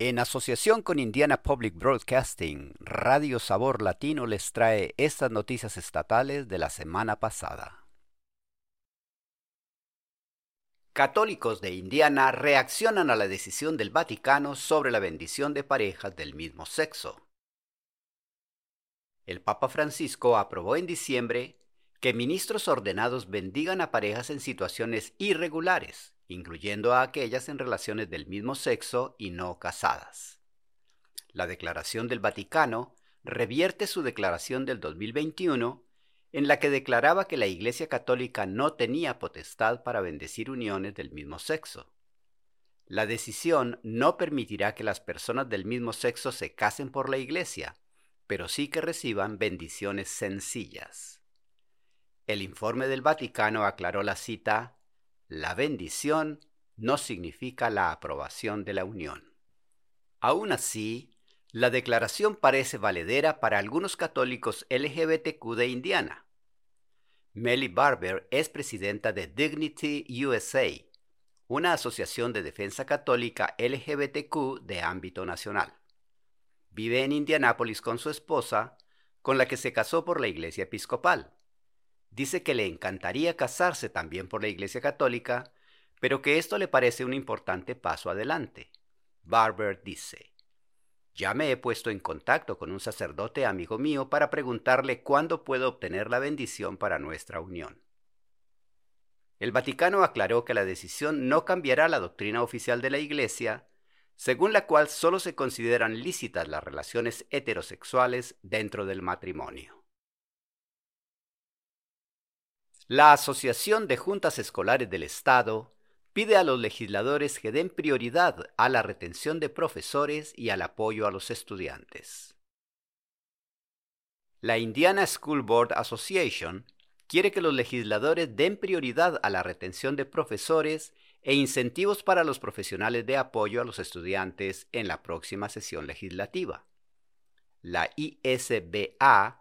En asociación con Indiana Public Broadcasting, Radio Sabor Latino les trae estas noticias estatales de la semana pasada. Católicos de Indiana reaccionan a la decisión del Vaticano sobre la bendición de parejas del mismo sexo. El Papa Francisco aprobó en diciembre que ministros ordenados bendigan a parejas en situaciones irregulares incluyendo a aquellas en relaciones del mismo sexo y no casadas. La Declaración del Vaticano revierte su declaración del 2021 en la que declaraba que la Iglesia Católica no tenía potestad para bendecir uniones del mismo sexo. La decisión no permitirá que las personas del mismo sexo se casen por la Iglesia, pero sí que reciban bendiciones sencillas. El informe del Vaticano aclaró la cita la bendición no significa la aprobación de la unión. Aún así, la declaración parece valedera para algunos católicos LGBTQ de Indiana. Melly Barber es presidenta de Dignity USA, una asociación de defensa católica LGBTQ de ámbito nacional. Vive en Indianápolis con su esposa, con la que se casó por la iglesia episcopal dice que le encantaría casarse también por la Iglesia Católica, pero que esto le parece un importante paso adelante. Barber dice, ya me he puesto en contacto con un sacerdote amigo mío para preguntarle cuándo puedo obtener la bendición para nuestra unión. El Vaticano aclaró que la decisión no cambiará la doctrina oficial de la Iglesia, según la cual solo se consideran lícitas las relaciones heterosexuales dentro del matrimonio. La Asociación de Juntas Escolares del Estado pide a los legisladores que den prioridad a la retención de profesores y al apoyo a los estudiantes. La Indiana School Board Association quiere que los legisladores den prioridad a la retención de profesores e incentivos para los profesionales de apoyo a los estudiantes en la próxima sesión legislativa. La ISBA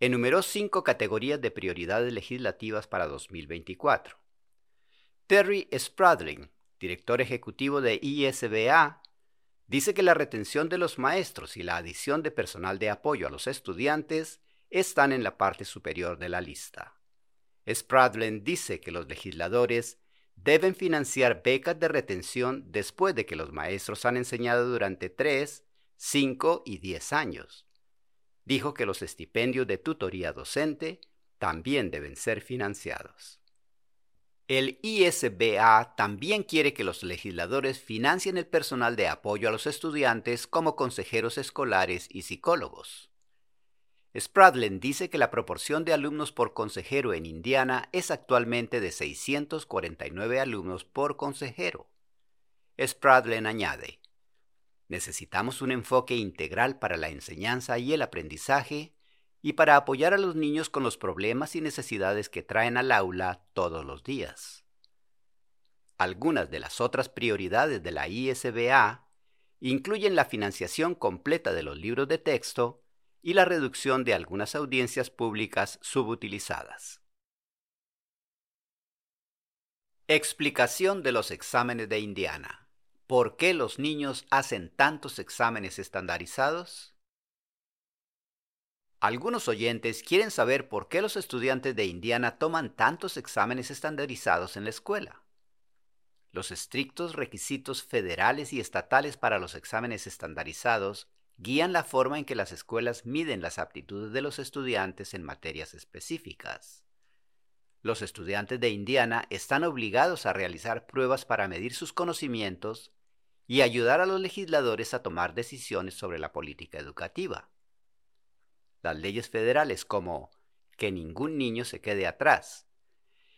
enumeró cinco categorías de prioridades legislativas para 2024. Terry Spradling, director ejecutivo de ISBA, dice que la retención de los maestros y la adición de personal de apoyo a los estudiantes están en la parte superior de la lista. Spradling dice que los legisladores deben financiar becas de retención después de que los maestros han enseñado durante 3, 5 y 10 años dijo que los estipendios de tutoría docente también deben ser financiados. El ISBA también quiere que los legisladores financien el personal de apoyo a los estudiantes como consejeros escolares y psicólogos. Spradlin dice que la proporción de alumnos por consejero en Indiana es actualmente de 649 alumnos por consejero. Spradlin añade, Necesitamos un enfoque integral para la enseñanza y el aprendizaje y para apoyar a los niños con los problemas y necesidades que traen al aula todos los días. Algunas de las otras prioridades de la ISBA incluyen la financiación completa de los libros de texto y la reducción de algunas audiencias públicas subutilizadas. Explicación de los exámenes de Indiana. ¿Por qué los niños hacen tantos exámenes estandarizados? Algunos oyentes quieren saber por qué los estudiantes de Indiana toman tantos exámenes estandarizados en la escuela. Los estrictos requisitos federales y estatales para los exámenes estandarizados guían la forma en que las escuelas miden las aptitudes de los estudiantes en materias específicas. Los estudiantes de Indiana están obligados a realizar pruebas para medir sus conocimientos y ayudar a los legisladores a tomar decisiones sobre la política educativa. Las leyes federales como que ningún niño se quede atrás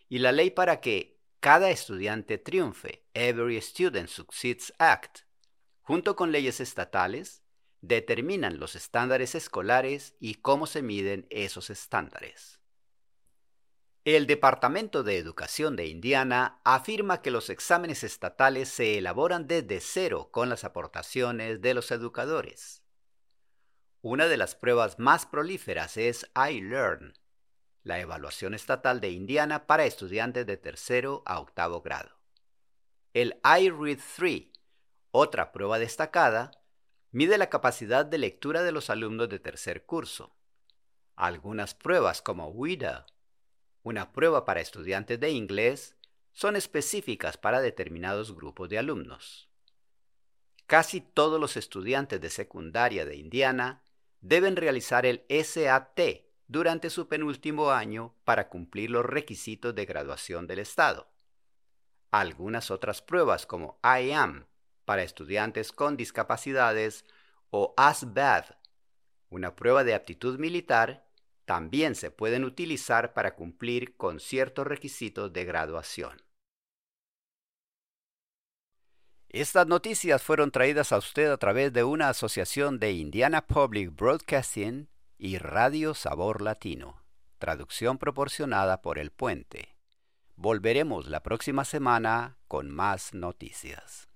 y la ley para que cada estudiante triunfe, Every Student Succeeds Act, junto con leyes estatales, determinan los estándares escolares y cómo se miden esos estándares. El Departamento de Educación de Indiana afirma que los exámenes estatales se elaboran desde cero con las aportaciones de los educadores. Una de las pruebas más prolíferas es iLearn, la evaluación estatal de Indiana para estudiantes de tercero a octavo grado. El iRead 3, otra prueba destacada, mide la capacidad de lectura de los alumnos de tercer curso. Algunas pruebas como WIDA, una prueba para estudiantes de inglés, son específicas para determinados grupos de alumnos. Casi todos los estudiantes de secundaria de Indiana deben realizar el SAT durante su penúltimo año para cumplir los requisitos de graduación del Estado. Algunas otras pruebas como IAM para estudiantes con discapacidades o ASVAB, una prueba de aptitud militar, también se pueden utilizar para cumplir con ciertos requisitos de graduación. Estas noticias fueron traídas a usted a través de una asociación de Indiana Public Broadcasting y Radio Sabor Latino, traducción proporcionada por El Puente. Volveremos la próxima semana con más noticias.